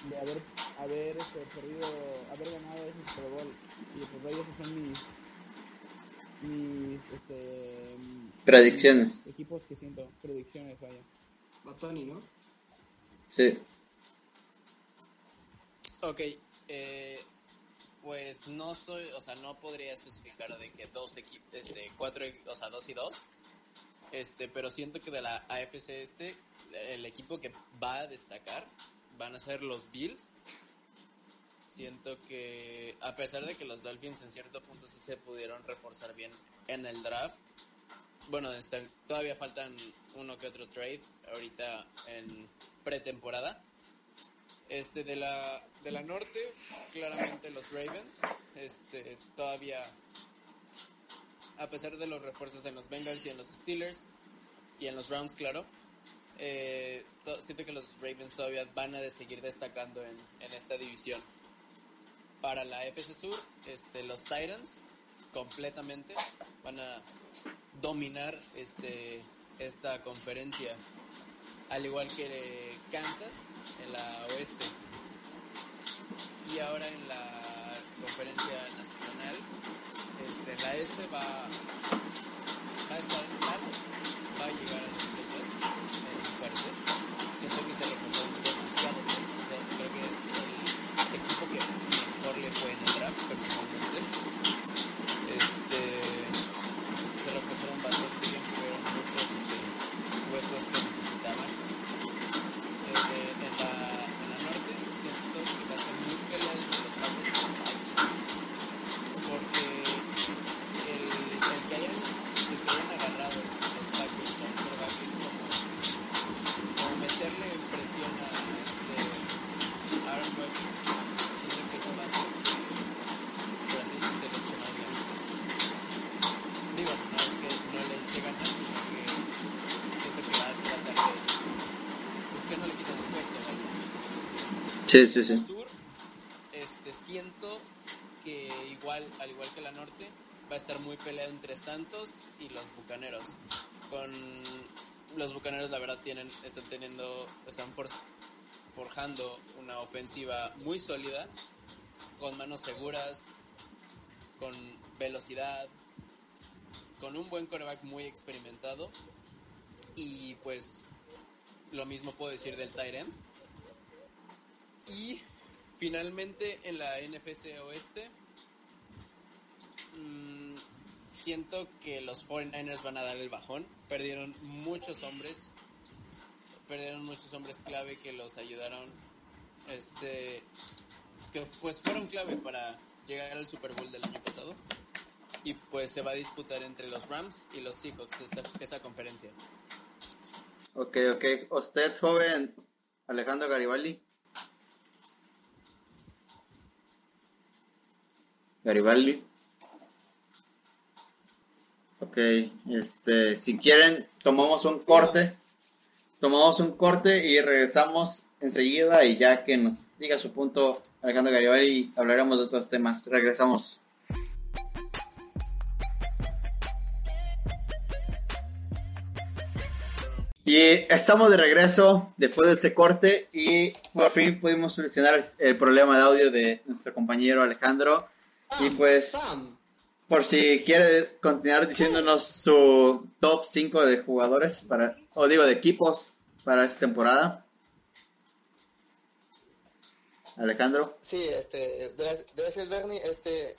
de haber haber este, perdido haber ganado ese Super Bowl y pues ellos son mis mis este, predicciones. equipos que siento, predicciones, vaya. Batoni, ¿no? Sí. Ok, eh, pues no soy, o sea, no podría especificar de que dos equipos, este, cuatro, o sea, dos y dos, este, pero siento que de la AFC este, el equipo que va a destacar van a ser los Bills, siento que a pesar de que los Dolphins en cierto punto sí se pudieron reforzar bien en el draft, bueno, todavía faltan uno que otro trade ahorita en pretemporada. Este de la de la norte, claramente los Ravens, este todavía a pesar de los refuerzos en los Bengals y en los Steelers y en los Browns, claro, eh, siento que los Ravens todavía van a seguir destacando en, en esta división. Para la FC Sur, este, los Titans completamente van a dominar este, esta conferencia, al igual que Kansas en la oeste. Y ahora en la conferencia nacional, este, la este va, va a estar Dallas, va a llegar a los playoffs en fuertes. Sí, sí, sí. Sur, este, siento que igual, al igual que la norte, va a estar muy peleado entre Santos y los Bucaneros. Con los Bucaneros, la verdad, tienen, están teniendo, están forjando una ofensiva muy sólida, con manos seguras, con velocidad, con un buen coreback muy experimentado. Y pues lo mismo puedo decir del Tyrant y finalmente en la NFC Oeste, mmm, siento que los 49ers van a dar el bajón. Perdieron muchos hombres, perdieron muchos hombres clave que los ayudaron, este, que pues fueron clave para llegar al Super Bowl del año pasado. Y pues se va a disputar entre los Rams y los Seahawks esta, conferencia. Ok, ok. Usted, joven Alejandro Garibaldi. Garibaldi. Ok, este, si quieren, tomamos un corte. Tomamos un corte y regresamos enseguida y ya que nos diga su punto Alejandro Garibaldi, hablaremos de otros temas. Regresamos. Y estamos de regreso después de este corte y por fin pudimos solucionar el problema de audio de nuestro compañero Alejandro. Y pues, por si quiere continuar diciéndonos su top 5 de jugadores para, o digo, de equipos para esta temporada. Alejandro. Sí, este, debe ser Bernie, este,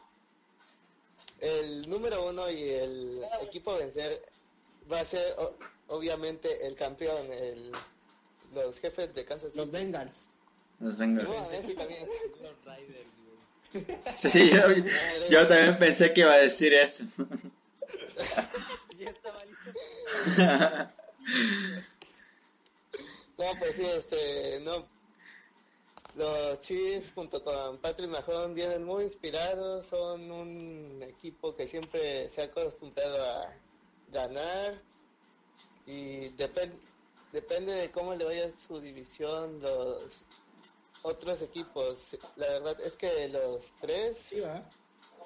el número uno y el equipo a vencer va a ser obviamente el campeón, el, los jefes de Kansas Los Bengals. Los Bengals. sí, también. Los Riders, Sí, yo, yo, también pensé que iba a decir eso. ya estaba listo. no, pues sí, este, no. Los Chiefs junto con Patrick Mahomes vienen muy inspirados, son un equipo que siempre se ha acostumbrado a ganar y depende de cómo le vaya su división los otros equipos. La verdad es que los tres, sí,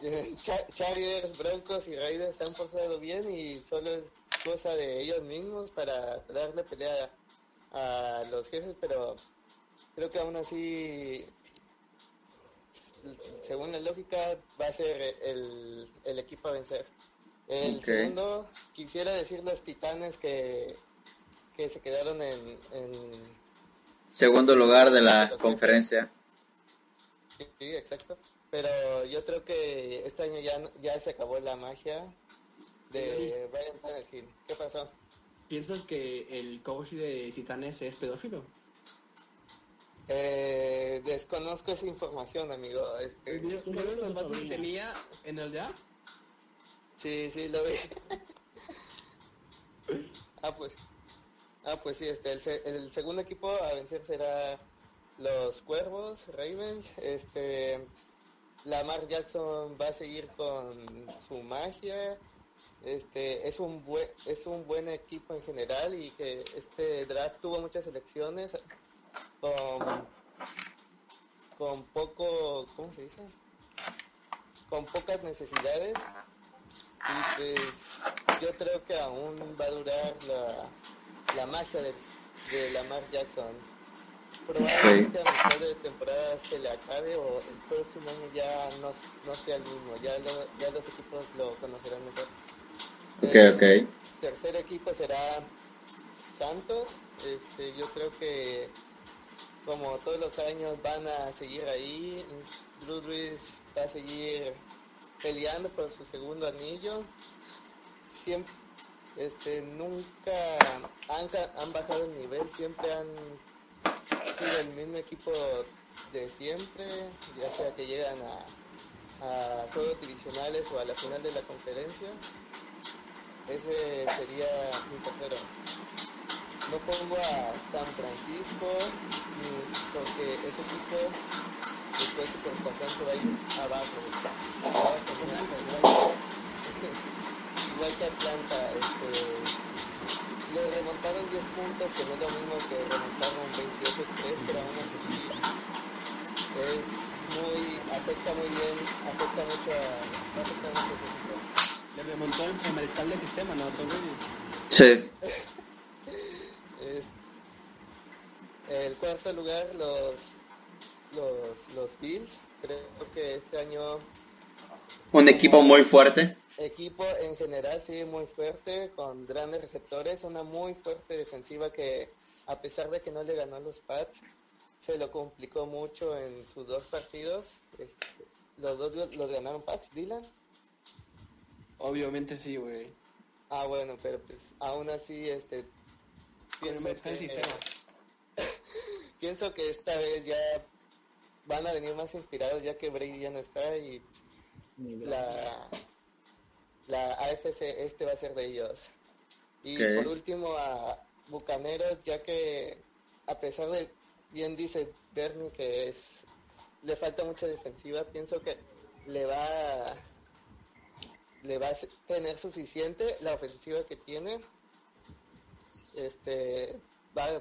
Chargers, Broncos y Raiders se han portado bien y solo es cosa de ellos mismos para darle pelea a los jefes, pero creo que aún así, según la lógica, va a ser el, el equipo a vencer. El segundo, quisiera decir los titanes que, que se quedaron en, segundo lugar de la conferencia. Sí, exacto. Pero yo creo que este año ya, ya se acabó la magia de Brian Tannehill. ¿Qué pasó? ¿Piensas que el coach de Titanes es pedófilo? Eh, desconozco esa información, amigo. Este, ¿Tú los que tenía en el DA? Sí, sí, lo vi. ah, pues. Ah, pues sí, este, el, el, segundo equipo a vencer será los Cuervos, Ravens. Este, Lamar Jackson va a seguir con su magia. Este, es un buen, es un buen equipo en general y que este draft tuvo muchas elecciones con, con poco, ¿cómo se dice? Con pocas necesidades y pues yo creo que aún va a durar la, la magia de, de Lamar Jackson. Probablemente a mitad de temporada se le acabe o el próximo año ya no, no sea el mismo, ya, ya los equipos lo conocerán mejor. Ok, el ok. tercer equipo será Santos. Este, yo creo que como todos los años van a seguir ahí. Drew Brees va a seguir peleando por su segundo anillo. Siempre, este, nunca han, han bajado el nivel, siempre han sido el mismo equipo de siempre, ya sea que llegan a, a juegos divisionales o a la final de la conferencia. Ese sería mi tercero. No pongo a San Francisco porque ese equipo después su preocupación se va a ir abajo. Igual que Atlanta, este, le remontaron 10 puntos, que no es lo mismo que remontaron 28-3, pero aún así es muy, afecta muy bien, afecta mucho a, afecta mucho a Le remontó el, el mariscal del sistema, ¿no? Sí. es, el cuarto lugar, los los, los Bills. Creo que este año... Un equipo muy fuerte. Equipo en general, sí, muy fuerte, con grandes receptores, una muy fuerte defensiva que a pesar de que no le ganó a los Pats, se lo complicó mucho en sus dos partidos. Este, los dos los ganaron Pats, Dylan. Obviamente sí, güey. Ah, bueno, pero pues aún así, este, pienso que, pienso que esta vez ya van a venir más inspirados ya que Brady ya no está y la, la AFC este va a ser de ellos. Y por último a Bucaneros, ya que a pesar de, bien dice Bernie que es le falta mucha defensiva, pienso que le va le va a tener suficiente la ofensiva que tiene este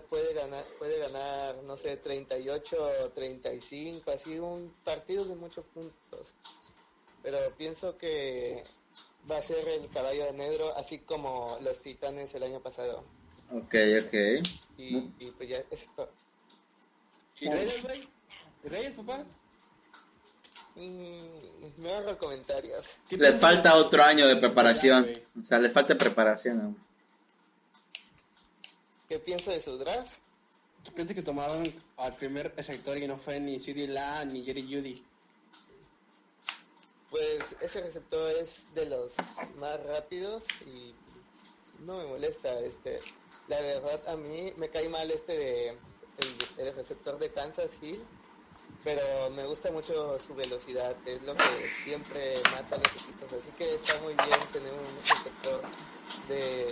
puede ganar, puede ganar, no sé, 38, 35, así un partido de muchos puntos. Pero pienso que va a ser el caballo de negro, así como los titanes el año pasado. Ok, ok. Y, y pues ya, eso es todo. ¿Y Reyes, güey? ¿Y Reyes, papá? Mm, me hago comentarios. ¿Qué Le piensas falta de- otro año de preparación. O sea, le falta preparación. aún. ¿Qué pienso de su draft? Yo pienso que tomaron al primer receptor y no fue ni CD La ni Jerry Judy. Pues ese receptor es de los más rápidos y no me molesta. Este, la verdad a mí me cae mal este de el, el receptor de Kansas Hill, pero me gusta mucho su velocidad, que es lo que siempre mata a los equipos. Así que está muy bien tener un receptor de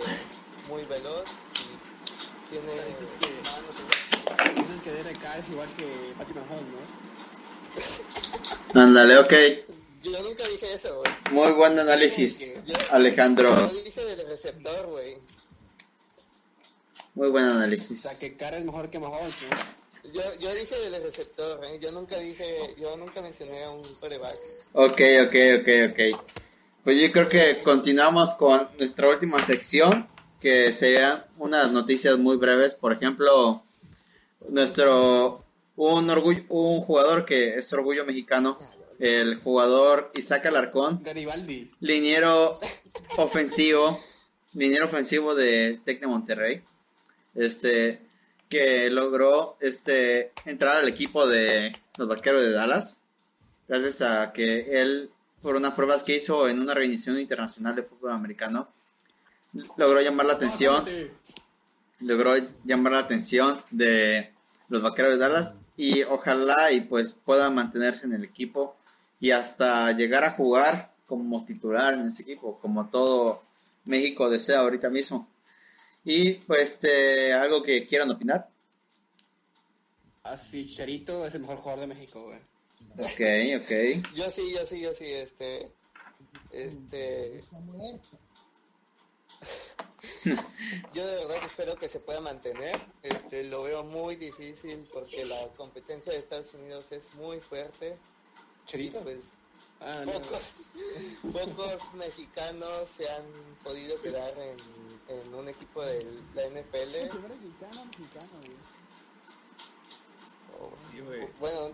muy veloz y tiene Dices que- manos. Dices que es igual que Patrick Mahomes, ¿no? Ándale, ok. Yo nunca dije eso, güey. Muy buen análisis, Yo Alejandro. dije del receptor, güey. Muy buen O análisis. sea, que Cara es mejor que Mahomes, ¿no? Yo, yo dije del receptor, ¿eh? yo nunca dije, yo nunca mencioné a un coreback. Ok, ok, ok, ok. Pues yo creo que continuamos con nuestra última sección, que serían unas noticias muy breves. Por ejemplo, nuestro un orgullo, un jugador que es orgullo mexicano, el jugador Isaac Alarcón, Garibaldi. liniero ofensivo, liniero ofensivo de Tec de Monterrey, este, que logró este entrar al equipo de los Vaqueros de Dallas, gracias a que él, por unas pruebas que hizo en una reinición internacional de fútbol americano, logró llamar la atención, logró llamar la atención de los Vaqueros de Dallas y ojalá y pues pueda mantenerse en el equipo y hasta llegar a jugar como titular en ese equipo, como todo México desea ahorita mismo. Y pues este, algo que quieran opinar. Así, Charito es el mejor jugador de México, güey. Ok, ok. Yo sí, yo sí, yo sí, este, este, yo de verdad espero que se pueda mantener, este, lo veo muy difícil porque la competencia de Estados Unidos es muy fuerte y Charito. pues Ah, no. pocos, pocos mexicanos se han podido quedar en, en un equipo de la NFL. mexicano, mexicano, güey. o- Sí, güey. bueno,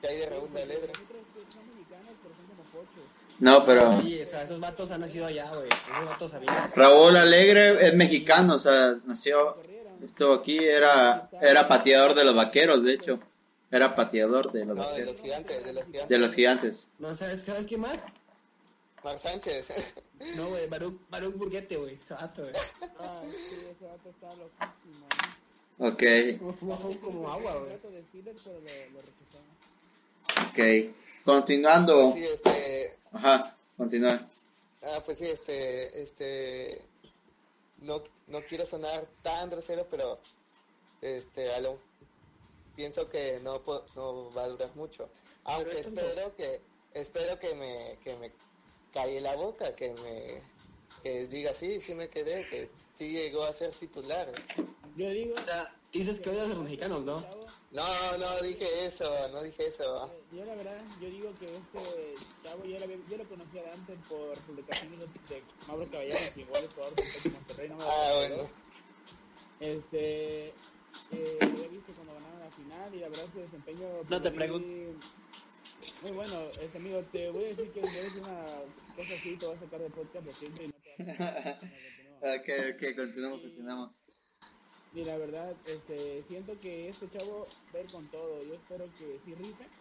que hay de Raúl pero son como pochos. No, pero Sí, o sea, esos vatos han nacido allá, güey. Esos vatos sabían. Raúl Alegre es mexicano, o sea, nació, estuvo aquí, era, era pateador de los vaqueros, de hecho. Era pateador de los No, de vaqueros. los gigantes, de los gigantes. De los gigantes. No, ¿sabes, ¿sabes quién más? Mar Sánchez. No, güey, Baruch, Baruch Burguete, güey. Ese vato, güey. Ah, sí, ese vato está loquísimo, ¿no? Ok, Como fumó como agua, güey. Ok. Continuando. sí, este, Ajá, continúa. ah, pues sí, este, este, no, no quiero sonar tan grosero, pero, este, a lo, pienso que no, no va a durar mucho. Aunque espero que, espero que me, que me calle la boca, que me, que diga sí, sí me quedé, que sí llegó a ser titular. Yo digo, O sea, dices que odias a los mexicanos, ¿no? No, no dije eso, no dije eso. eh, yo la verdad, yo digo que este chavo yo lo, había- yo lo conocía de antes por publicaciones de Mauro Caballero, que igual es jugador de Monterrey, no me Ah, acuerdo. bueno. Este, eh, lo había visto cuando ganaron la final y la verdad su desempeño... No te pregunto. Muy bueno, este amigo, te voy a decir que en vez de una cosa así te voy a sacar de podcast de siempre y no te vas a... Ok, ok, continuamos, continuamos. Y la verdad, este, siento que este chavo va a ir con todo. Yo espero que sí rife,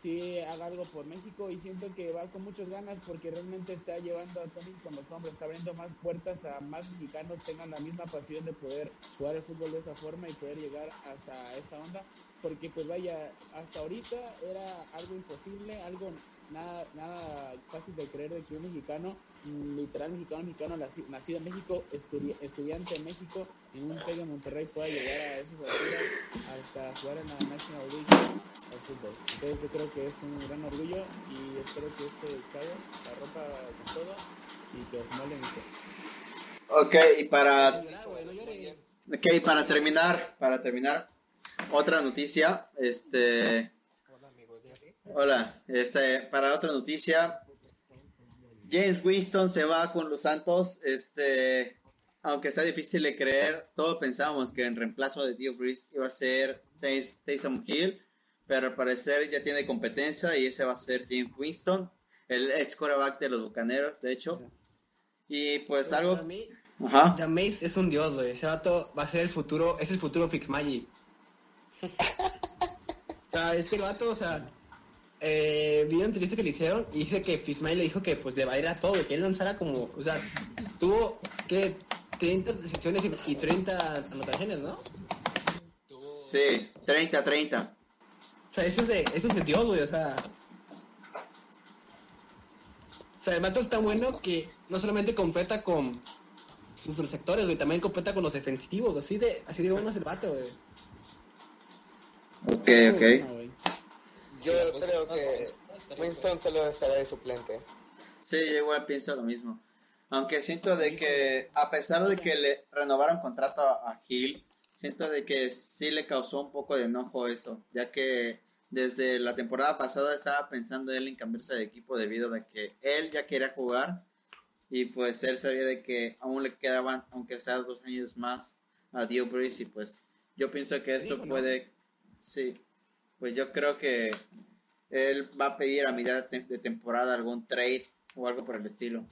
sí haga algo por México y siento que va con muchas ganas porque realmente está llevando a Tony con los hombres, está abriendo más puertas a más mexicanos tengan la misma pasión de poder jugar el fútbol de esa forma y poder llegar hasta esa onda. Porque pues vaya, hasta ahorita era algo imposible, algo nada, nada fácil de creer de que un mexicano, literal mexicano, mexicano, naci- nacido en México, estudi- estudiante en México, en un TEC de Monterrey pueda llegar a esas alturas hasta jugar en la National League al. Entonces yo creo que es un gran orgullo y espero que este chavo la rompa con todo y que os mole mucho. Ok, y para, terminar, para terminar, otra noticia, este, Hola este, para otra noticia, James Winston se va con los Santos. Este, aunque sea difícil de creer, todos pensábamos que en reemplazo de Dio Breeze iba a ser Taysom Hill, pero al parecer ya tiene competencia y ese va a ser James Winston, el ex quarterback de los Bucaneros, de hecho. Y pues algo... Para mí, Ajá. Es un dios, güey. Ese vato va a ser el futuro, es el futuro Fitzmagic. o sea, es que el vato, o sea, eh, vi una entrevista que le hicieron y dice que Fitzmagic le dijo que pues le va a ir a todo, que él lanzara como, o sea, tuvo que 30 recepciones y 30 anotaciones, ¿no? Sí, 30, 30. Sea, eso es de, eso es de Dios, güey, o sea. O sea, el mato está bueno que no solamente completa con sus receptores, güey, también completa con los defensivos, así de, así de bueno es el vato, güey. Ok, ok. Yo creo que Winston solo estará de suplente. Sí, yo igual pienso lo mismo. Aunque siento de que, a pesar de que le renovaron contrato a Gil, siento de que sí le causó un poco de enojo eso, ya que desde la temporada pasada estaba pensando él en cambiarse de equipo debido a que él ya quería jugar y pues él sabía de que aún le quedaban, aunque sea dos años más, a Dio Breeze y pues yo pienso que esto puede, sí, pues yo creo que él va a pedir a mitad de temporada algún trade o algo por el estilo.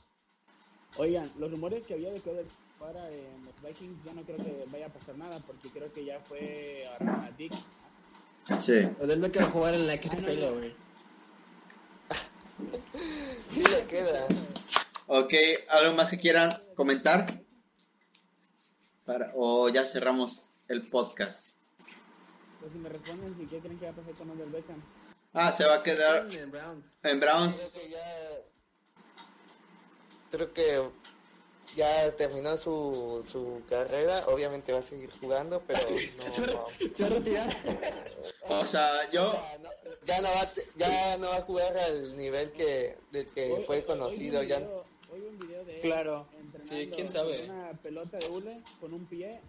Oigan, los rumores que había de que para en los Vikings ya no creo que vaya a pasar nada porque creo que ya fue a Dick. Sí. O no quiere jugar en la XFL, ah, güey. sí le queda. Ok, ¿algo más que quieran comentar? Para, o ya cerramos el podcast. Pues si me responden, si qué creen que va a pasar con el Beckham. Ah, se va a quedar en Browns. En Browns. Creo que ya... Creo que ya terminó su, su carrera, obviamente va a seguir jugando, pero no... o sea, yo... ya, no va, ya no va a jugar al nivel que del que fue conocido. ya Hoy un video de claro. Sí, quién sabe. Con una pelota de hule con un pie,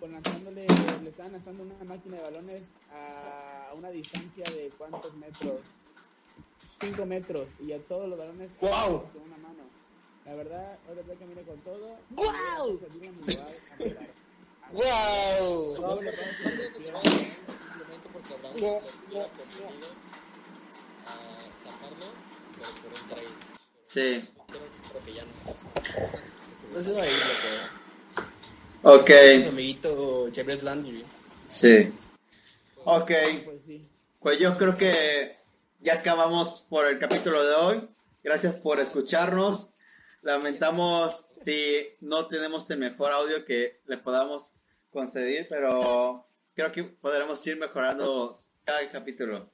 con lanzándole, le estaban lanzando una máquina de balones a una distancia de cuántos metros, 5 metros, y a todos los balones wow. con una mano. La verdad, ahora que mire con todo. ¡Guau! ¡Guau! Simplemente porque hablamos de hubiera convenido a sacarlo, pero por un trade. Sí. Creo que ya no. No se va a ir, loco. Ok. Mi amiguito Landry. Sí. Ok. Pues yo creo que ya acabamos por el capítulo de hoy. Gracias por escucharnos. Lamentamos si no tenemos el mejor audio que le podamos conceder, pero creo que podremos ir mejorando cada capítulo.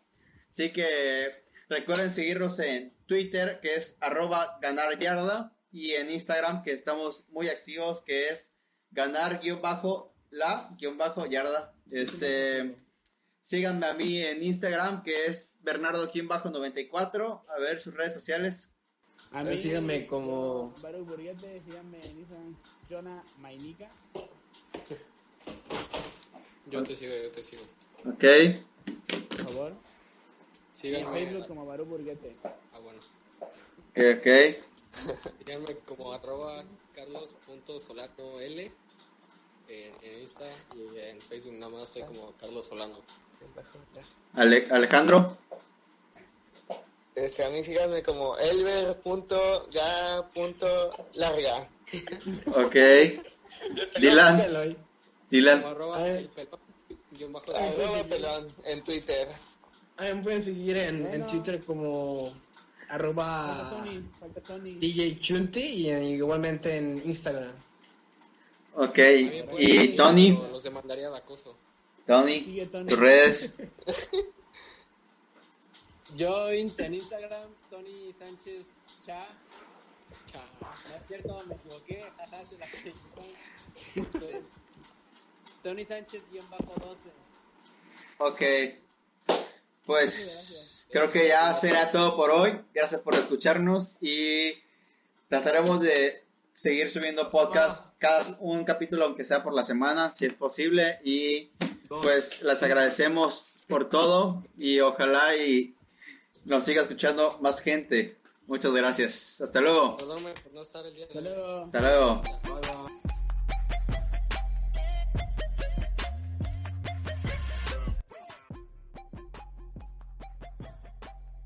Así que recuerden seguirnos en Twitter, que es arroba ganar yarda, y en Instagram, que estamos muy activos, que es ganar guion bajo la guion bajo yarda. Este, síganme a mí en Instagram, que es Bernardo bajo 94, a ver sus redes sociales. A mí, síganme como. Baruch Burguete, síganme en Instagram, Jonah Mainika. Yo te sigo, yo te sigo. Ok. Por favor. Síganme. En Facebook como Baruch Burguete. Ah, bueno. Ok, ok. Síganme como arroba carlos.solano L en, en Insta y en Facebook nada más estoy como Carlos Solano. Ale Alejandro. Este, a mí síganme como elber.ya.larga. Ok. Dylan. Dylan. Arroba el pelón, arroba pelón en Twitter. A mí me pueden seguir en, en Twitter como arroba DJ Chunti y igualmente en Instagram. Ok. ¿Y Tony? Los demandaría de acoso. Tony, tus redes. Yo en Instagram, Tony Sánchez Cha. Cha. No es cierto, me equivoqué. Tony Sánchez guion bajo 12. Ok. Pues creo que ya será todo por hoy. Gracias por escucharnos y trataremos de seguir subiendo podcast cada un capítulo aunque sea por la semana si es posible y pues les agradecemos por todo y ojalá y nos siga escuchando más gente. Muchas gracias. Hasta luego. Perdóname por no estar el día de Hasta luego. Hasta luego.